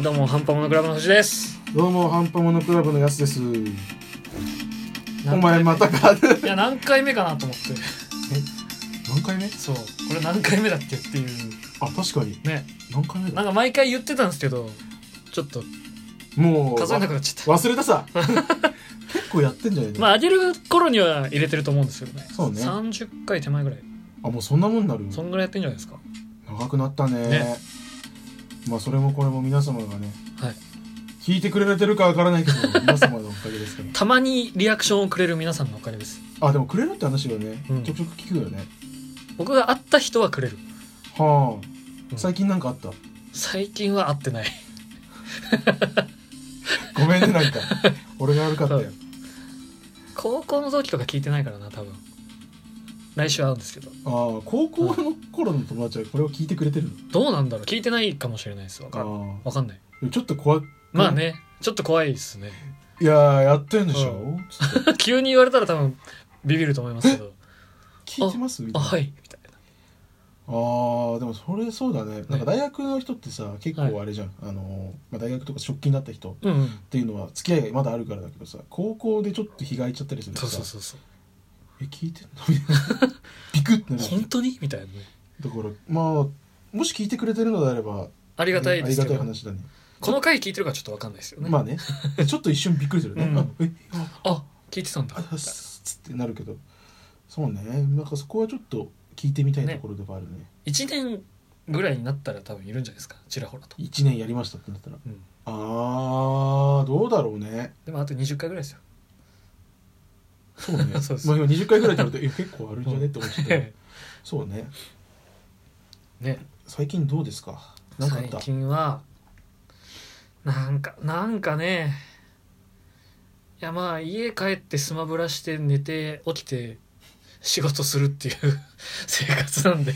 どうもハンパモノクラブの藤です。どうも、ハンパモノクラブのやすです。お前またか。いや何回目かなと思って。何回目？そう。これ何回目だっけっていう。あ、確かに。ね。何回目だ？なんか毎回言ってたんですけどちょっともう、数えなくなっちゃっ忘れたさ。結構やってんじゃないまあ上げる頃には入れてると思うんですけどね。そうね。30回手前ぐらい。あ、もうそんなもんなる。そんぐらいやってんじゃないですか。長くなったね。ねまあ、それもこれも皆様がね、はい聞いてくれてるかわからないけど、皆様のおかげですから。たまにリアクションをくれる皆さんのおかげですあ、でもくれるって話はねうん、ちょくちょく聞くよね。僕が会った人はくれるはうあ。ん最近なんかあった？最近は会ってない ごめんね、なんか。俺が悪かったよ。高校の同期とか聞いてないからな多分来週会うんですけど。ああ、高校の頃の友達はこれを聞いてくれてるの？どうなんだろう？聞いてないかもしれないです。わかあわかんない。あ。ちょっと怖い？まあね。ちょっと怖いですね。いやー、やってんでしょ、つって。急に言われたら多分ビビると思いますけど。聞いてます？みたいな。あはい。みたいな。あーでもそれそうだね。なんか大学の人ってさ、結構あれじゃん。あのー、まあ、大学とか職勤だった人っうんうん。ていうのは付き合いがまだあるからだけどさ、高校でちょっと日が空いちゃったりするとさ、そうそうそうそうえ、聞いてんの？みたいな。ビクってなる。本当に？みたいなね。だから、まあ、もし聞いてくれてるのであれば、ありがたいありがですけど。たい話だね。この回聞いてるかちょっとわかんないですよね。まあね。ちょっと一瞬びっくりするね。うん。あ、え、あ、あ聞いてたんだ。あつってなるけど。そうね。なんかそこはちょっと聞いてみたいところではあるね。1年ぐらいになったら多分いるんじゃないですか？ちらほらと、1年やりましたってなったら。うん、あーどうだろうね。でもあと20回ぐらいですよそうね。そうまあ今20回ぐらいって言われてえ結構あるんじゃねって思ってて そうね。ね。最近どうですか？なんかあっ最た近はなんかなんかね。いやまあ家帰ってスマブラして寝て起きて仕事するっていう 生活なんで。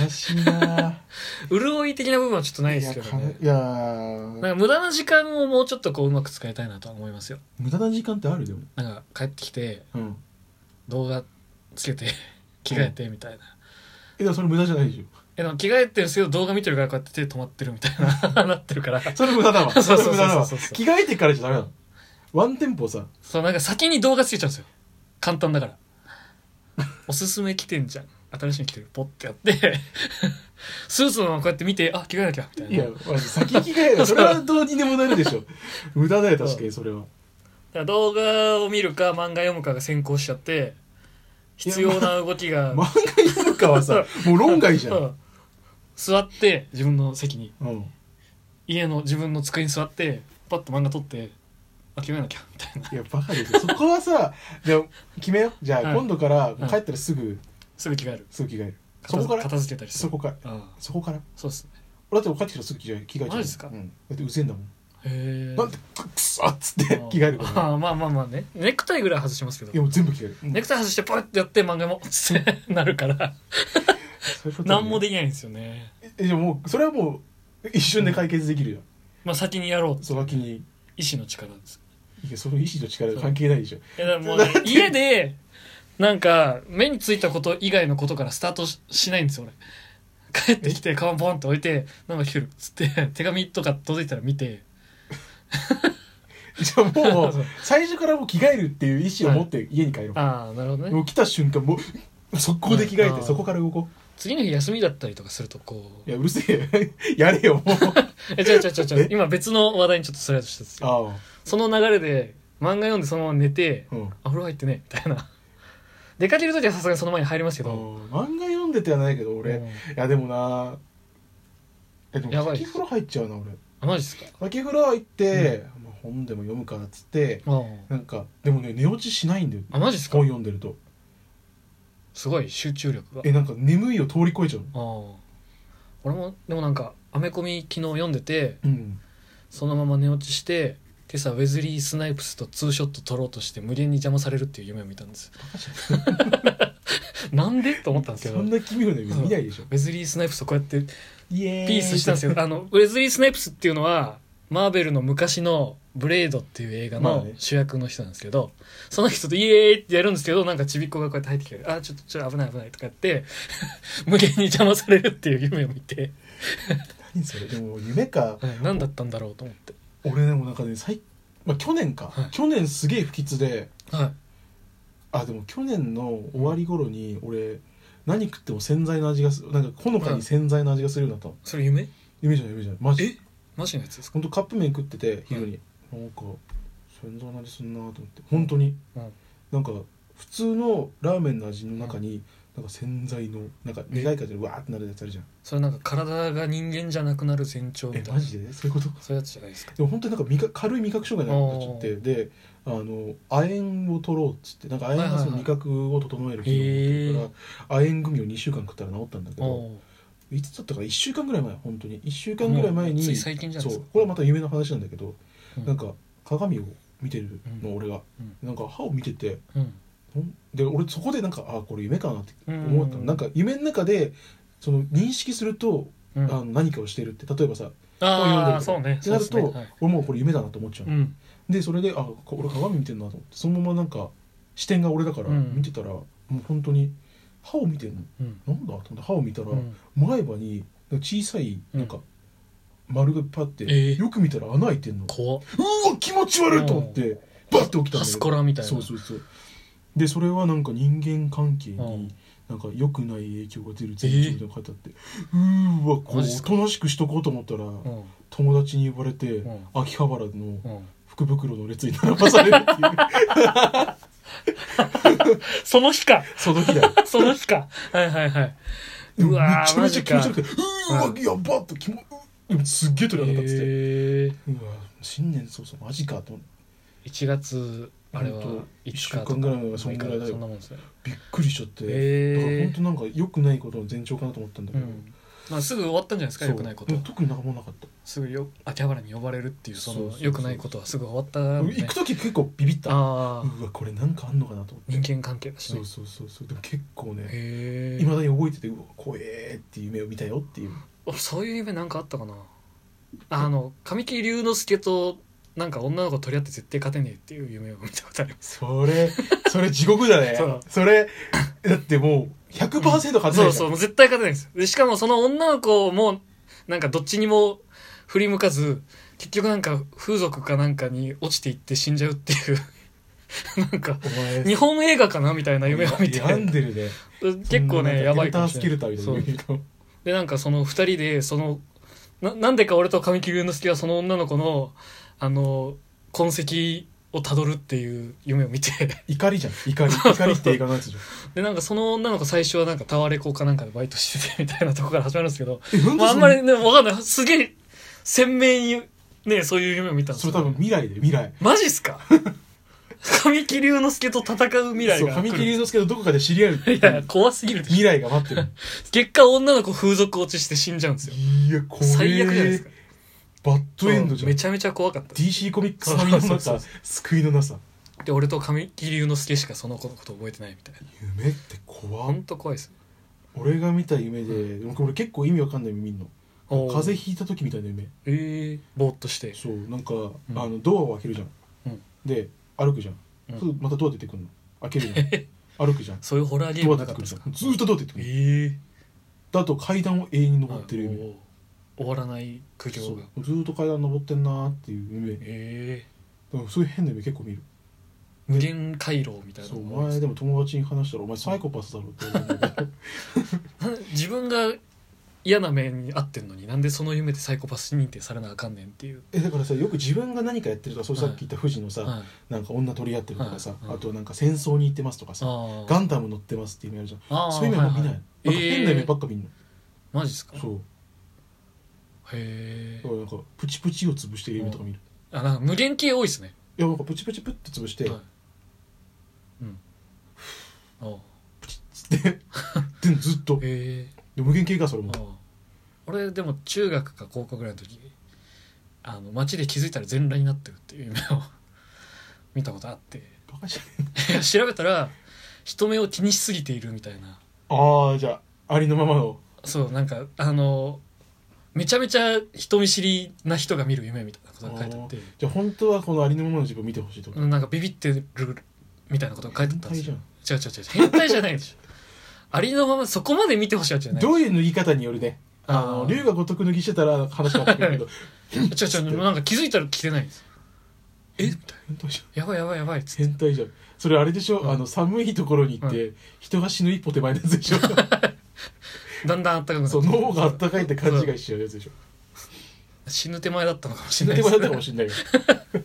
悲しいな。潤い的な部分はちょっとないですけどいやねかいやなんか無駄な時間をもうちょっとこううまく使いたいなとは思いますよ。無駄な時間ってあるでも。なんか帰ってきてうん。動画つけて着替えてみたいな、えでもそれ無駄じゃないでしえでも着替えてるんですけど動画見てるからこうやって手止まってるみたいな なってるから。ょそれ無駄だわ。それ無駄だわ。着替えてからじゃダメなの。ワンテンポさ。そうなんか先に動画つけちゃうんですよ。簡単だからおすすめ来てんじゃん。新しいの来てる。ポッてやって。スーツのままこうやって見てあ着替えなきゃみたいな。いやマジ先着替えるそれはどうにでもなるでしょ。無駄だよ確かにそれは。ら動画を見るか漫画読むかが先行しちゃって必要な動きが、漫画読むかはさもう論外じゃん、う。ん座って自分の席に。うん、家の自分の机に座ってパッと漫画撮ってあ着替えなきゃみたいな。いやバカですよ。そこはさでも決めよう。じゃあ、はい。今度からはい帰ったらすぐすぐ着替える。すぐ着替える。そ片こから？片付けたりする。そこから？ああそこから？そうっすね。俺だって帰ってきたらすぐ着替え着替えちゃう。マジっすか？うん、だってうぜえんだもん、へえ。なんでくっそっつって着替えるからああまあまあまあね。ネクタイぐらい外しますけど。いやもう全部着替える、うん。ネクタイ外してポイってやって漫画もつって なるから。そういうことね。何もできないんですよね。えじゃあもうそれはもう一瞬で解決できるよ、まあ先にやろうその気に。意志の力ですいやその意志の力関係ないでしょ。いやだからもうね家でなんか目についたこと以外のことからスタートししないんですよ俺。帰ってきてカバンポンって置いてなんか来てるっつって手紙とか届いたら見て。じゃあもうそう。最初からもう着替えるっていう意思を持って家に帰ろう、ああなるほどね。もう来た瞬間もう速攻で着替えうんてそこから動こ次の日休みだったりとかするとこう。ういやうるせえ やれよもう。え違う違う違う違うえ？今別の話題にちょっとスライドしたんですよあその流れで漫画読んでそのまま寝てあうん。あ風呂入ってねみたいな。出かける時はさすがにその前に入りますけど、漫画読んでてはないけど俺、うん。いやでもなえでやばいも先風呂入っちゃうな俺。あマジですか？先風呂入って、まあ、本でも読むかっつってあなんかでもね寝落ちしないんだよ。あマジですか？本読んでると。すごい集中力が。えなんか眠いを通り越えちゃうあ。俺もでもなんかアメコミ昨日読んでてうん。そのまま寝落ちして今朝ウェズリー・スナイプスとツーショット撮ろうとして無限に邪魔されるっていう夢を見たんです。なんでと思ったんですけど。ウそんな奇妙な夢見ないでしょ。ェズリー・スナイプスとこうやってピースしたんですけどあのウェズリー・スナイプスっていうのはマーベルの昔の「ブレード」っていう映画の主役の人なんですけど、その人とイエーイってやるんですけどなんかちびっ子がこうやって入ってきて「あちょっとちょっと危ない危ない」とかやって 無限に邪魔されるっていう夢を見て。何それ？でも夢か。はい何だったんだろうと思って俺でもなんかね最、まあ、去年か、はい。去年すげえ不吉ではい。あでも去年の終わり頃に俺何食っても洗剤の味がすなんかほのかに洗剤の味がするようになったの、それ夢？夢じゃない夢じゃない。マジ。マジのやつですか？本当カップ麺食ってて昼に、なんか洗剤の味すんなと思って。本当に。うんなんか普通のラーメンの味の中に、なんか洗剤のなんか苦い感じでわーってなるやつあるじゃん。それなんか体が人間じゃなくなる前兆みたいマジで？そういうこと？そういうやつじゃないですか。でも本当になんか味覚軽い味覚障害になっちゃってであの亜鉛を取ろうっつってなんか亜鉛がその味覚を整える機能を持ってるから、亜鉛グミを2週間食ったら治ったんだけどおいつだったか？1週間ぐらい前本当に。1週間ぐらい前につい最近じゃないですか。そうこれはまた有名な話なんだけど、うん。なんか鏡を見てるの、うん。俺が。うん。なんか歯を見ててうんで俺そこでなんかあこれ夢かなって思った。の、うん。なんか夢の中でその認識すると、うん。あの何かをしてるって例えばさ本読んでるそうね。ってなると、ね。はい。俺もうこれ夢だなと思っちゃう、うん。でそれであこ俺鏡見てんなと思ってそのままなんか視点が俺だからうん。見てたら、もう本当に歯を見てんの。うん。なんだと思って歯を見たら、うん。前歯に小さいなんか丸がパッて、えー。よく見たら穴開いてんの。うわ気持ち悪いと思ってバッて起きたんだけど。ハスコラみたいな。そうそうそうでそれはなんか人間関係うん。になんか良くない影響が出る前兆の書いてあって、うーわこうマジっすか？おとなしくしとこうと思ったら、うん。友達に呼ばれて、うん。秋葉原のうん。福袋の列に並ばされるっていう。その日か。その日だよ。その日か。はいはいはい。うわーちゃめちゃ気持ち悪くてうーわ、やばっと気もでもすっげえ鳥肌立って。て、えうわ新年早々マジかと思って。1月あれはほんと5日一週間ぐらいはそんぐらいだよ。びっくりしちゃって、だから本当なんか良くないことの前兆かなと思ったんだけど、うん。まあすぐ終わったんじゃないですかよくないこと。特になんかもうなかった、すぐよ秋葉原に呼ばれるっていうそのよくないことはすぐ終わったんで行く時結構ビビった。うわこれなんかあんのかなと思って。人間関係だしねそうそうそうそう。でも結構ねへいまだに覚えててうわ怖えーっていう夢を見たよっていう。えそういう夢なんかあったかな。あの神木隆之介となんか女の子取り合って絶対勝てねえっていう夢を見たことあります。それそれ地獄だねそう。それだってもう100%勝てないじゃん。そうそうもう絶対勝てないんです。よでしかもその女の子もなんかどっちにも振り向かず結局なんか風俗かなんかに落ちていって死んじゃうっていう なんかお前日本映画かなみたいな夢を見て。病んでるね 結構ねやばいかもう。でなんかその二人でそのななんでか俺と神木隆之介はその女の子のあの痕跡をたどるっていう夢を見て。怒りじゃん。怒り。怒りって映画のやつじゃんでなんかその女の子最初はなんかタワレコかなんかでバイトしててみたいなとこから始まるんですけど、まあ、あそんまりねわかんない。すげえ鮮明にねそういう夢を見たんですよそれ多分未来で未来。マジっすか？神木隆之介と戦う未来そうが神木隆之介とどこかで知り合うっていう。いや怖すぎるでしょ。未来が待ってる。結果女の子風俗落ちして死んじゃうんですよ。いや怖え最悪じゃないですかバッドエンドじゃん。めちゃめちゃ怖かった。DC コミックス並みのな救いのなさ。で俺と神木隆之介しかその子のこと覚えてないみたいな。夢って怖ほっんと怖いです俺が見た夢ででもこれ結構意味わかんない夢見んの。おー。風邪ひいた時みたいな夢。ええぼーっとして。そうなんか、ん。あのドアを開けるじゃん、うん。で歩くじゃん、うん。そうまたドア出てくるの。開けるじゃん。歩くじゃん。そういうホラーゲームドア出てくるじゃん。ずーっとドア出てくる、ええであと階段を永遠に登ってる夢、終わらない苦そ行が。う。ずーっと階段登ってんなーっていう夢だええからそういう変な夢結構見る。無限回廊みたいな。そうのお前でも友達に話したらお前サイコパスだろって 自分が嫌な目に遭ってんのになんでその夢でサイコパス認定されなあかんねんっていう、えだからさよく自分が何かやってるとかそうはい。さっき言った富士のさ、はい、なんか女取り合ってるとかさ、はい。はい。あとなんか戦争に行ってますとかさガンダム乗ってますっていう夢あるじゃん。あーそういう夢あんま見ない、はいなんか変な夢ばっか見んの、マジですか？へそうえだからなんかプチプチを潰してる夢とか見る、あなんか無限系多いですね。いやなんかプチプチプッて潰して、はい。うん。あつって。でもずっと。へえで無限系かそれも。俺でも中学か高校ぐらいの時あの街で気づいたら全裸になってるっていう夢を 見たことあって。バカじいや調べたら人目を気にしすぎているみたいな。ああじゃあありのままの。そうなんかあのめちゃめちゃ人見知りな人が見る夢みたいなことが書いてあって。じゃあ本当はこのありのままの自分を見てほしいとか、なんかビビってるみたいなことが書いてあったんですよ。変違う違う違う変態じゃないでしょ ありのままそこまで見てほしいわけじゃない。どういう脱ぎ方によるね。あの龍が如く脱ぎしてたら話変わってくるけど。違う違うなんか気づいたら来てないんです。え？みたい変態じなやばいやばいやばいっつっゃて。ん変態じゃん。それあれでしょ、うん。あの寒いところに行って、人が死ぬ一歩手前のやつでしょ？だんだんあったかくなってそう脳があったかいって勘違いしちゃうやつでしょ。死ぬ手前だったのかもし死ぬれない。です手前だったかもしれないよ。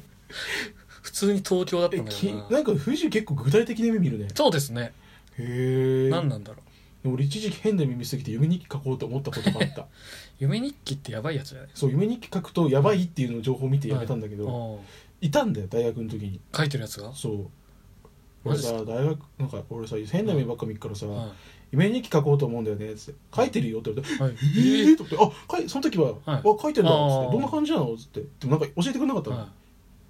普通に東京だったえんだよな。きなんか藤井結構具体的な夢見るね。そうですね。へえ何なんだろう。俺一時期変な耳すぎて夢日記書こうと思ったことがあった。夢日記ってやばいやつじゃない？そう夢日記書くとやばいっていうのを情報を見てやめたんだけど、おい、たんだよ大学の時に。書いてるやつが？そう俺さ大学なんか俺さ変な夢ばっか見っからさ、は夢日記書こうと思うんだよねっつって。書いてるよって言われていはい。えー、と思ってあ書いその時は、はい。あ書いてんだっつって。どんな感じなの？っつって。でもなんか教えてくれなかったの、は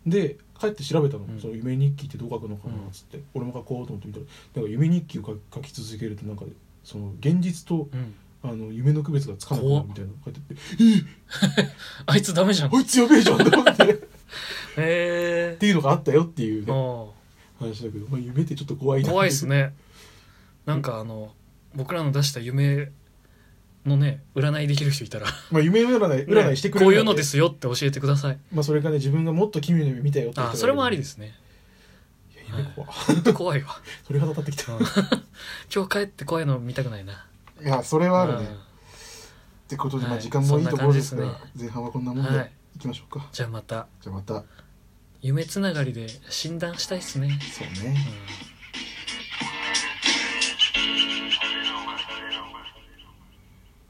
で帰って調べたの、うん。その夢日記ってどう書くのかなっつって、俺も書こうと思ってみたらなんか夢日記を書書き続けるとなんかその現実というん。あの夢の区別がつかなくなるみたいなの書いてあって。あいつダメじゃん。へ あいつやべえじゃんと思って。っえていうのがあったよっていうね。お話だけど、まあ、夢ってちょっと怖いな。怖いっすね。なんかあの僕らの出した夢のね占いできる人いたら。まあ夢占い占いしてくれるこういうのですすよって教えてください。まあそれがね自分がもっと奇妙な夢見たよってあそれもありですね。いや夢怖。本当怖いわ。鳥肌立ってきた。うん。今日帰って怖いの見たくないな。いやそれはあるね、うん。ってことで、まあはい。時間もいいところですがそんな感前半はこんなもんではい。いきましょうか、じゃあまた。じゃあまた夢つながりで診断したいっすね、そうね。うん